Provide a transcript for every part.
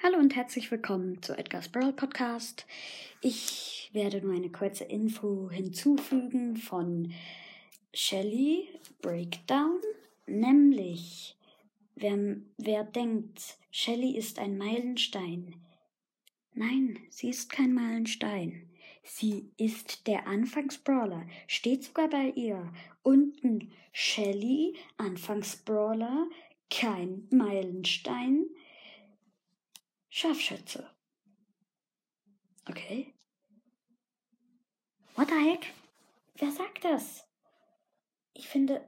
Hallo und herzlich willkommen zu Edgar's Brawl Podcast. Ich werde nur eine kurze Info hinzufügen von Shelly Breakdown, nämlich wer, wer denkt, Shelly ist ein Meilenstein. Nein, sie ist kein Meilenstein. Sie ist der Anfangsbrawler, steht sogar bei ihr. Unten Shelly, Anfangsbrawler, kein Meilenstein. Scharfschütze. Okay. What the heck? Wer sagt das? Ich finde,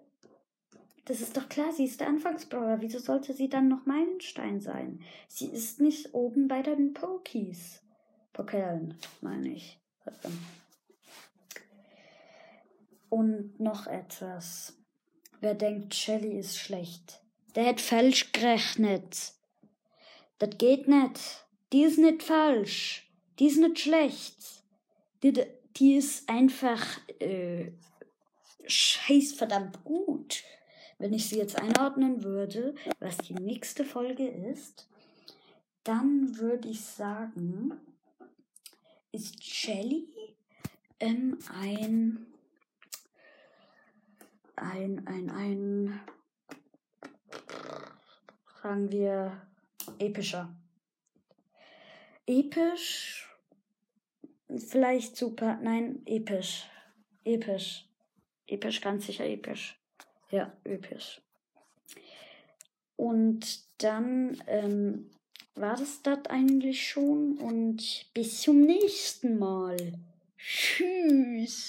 das ist doch klar, sie ist der Anfangsbrawler. Wieso sollte sie dann noch Meilenstein sein? Sie ist nicht oben bei den Pokies. Pokalen, meine ich. Und noch etwas. Wer denkt, Shelly ist schlecht, der hat falsch gerechnet. Das geht nicht. Die ist nicht falsch. Die ist nicht schlecht. Die, die ist einfach äh, scheiß verdammt gut. Wenn ich sie jetzt einordnen würde, was die nächste Folge ist, dann würde ich sagen, ist Shelly ähm, ein, ein, ein, ein, sagen wir, epischer. Episch, vielleicht super, nein, episch. Episch. Episch, ganz sicher episch. Ja, episch. Und dann ähm, war das das eigentlich schon und bis zum nächsten Mal. Tschüss.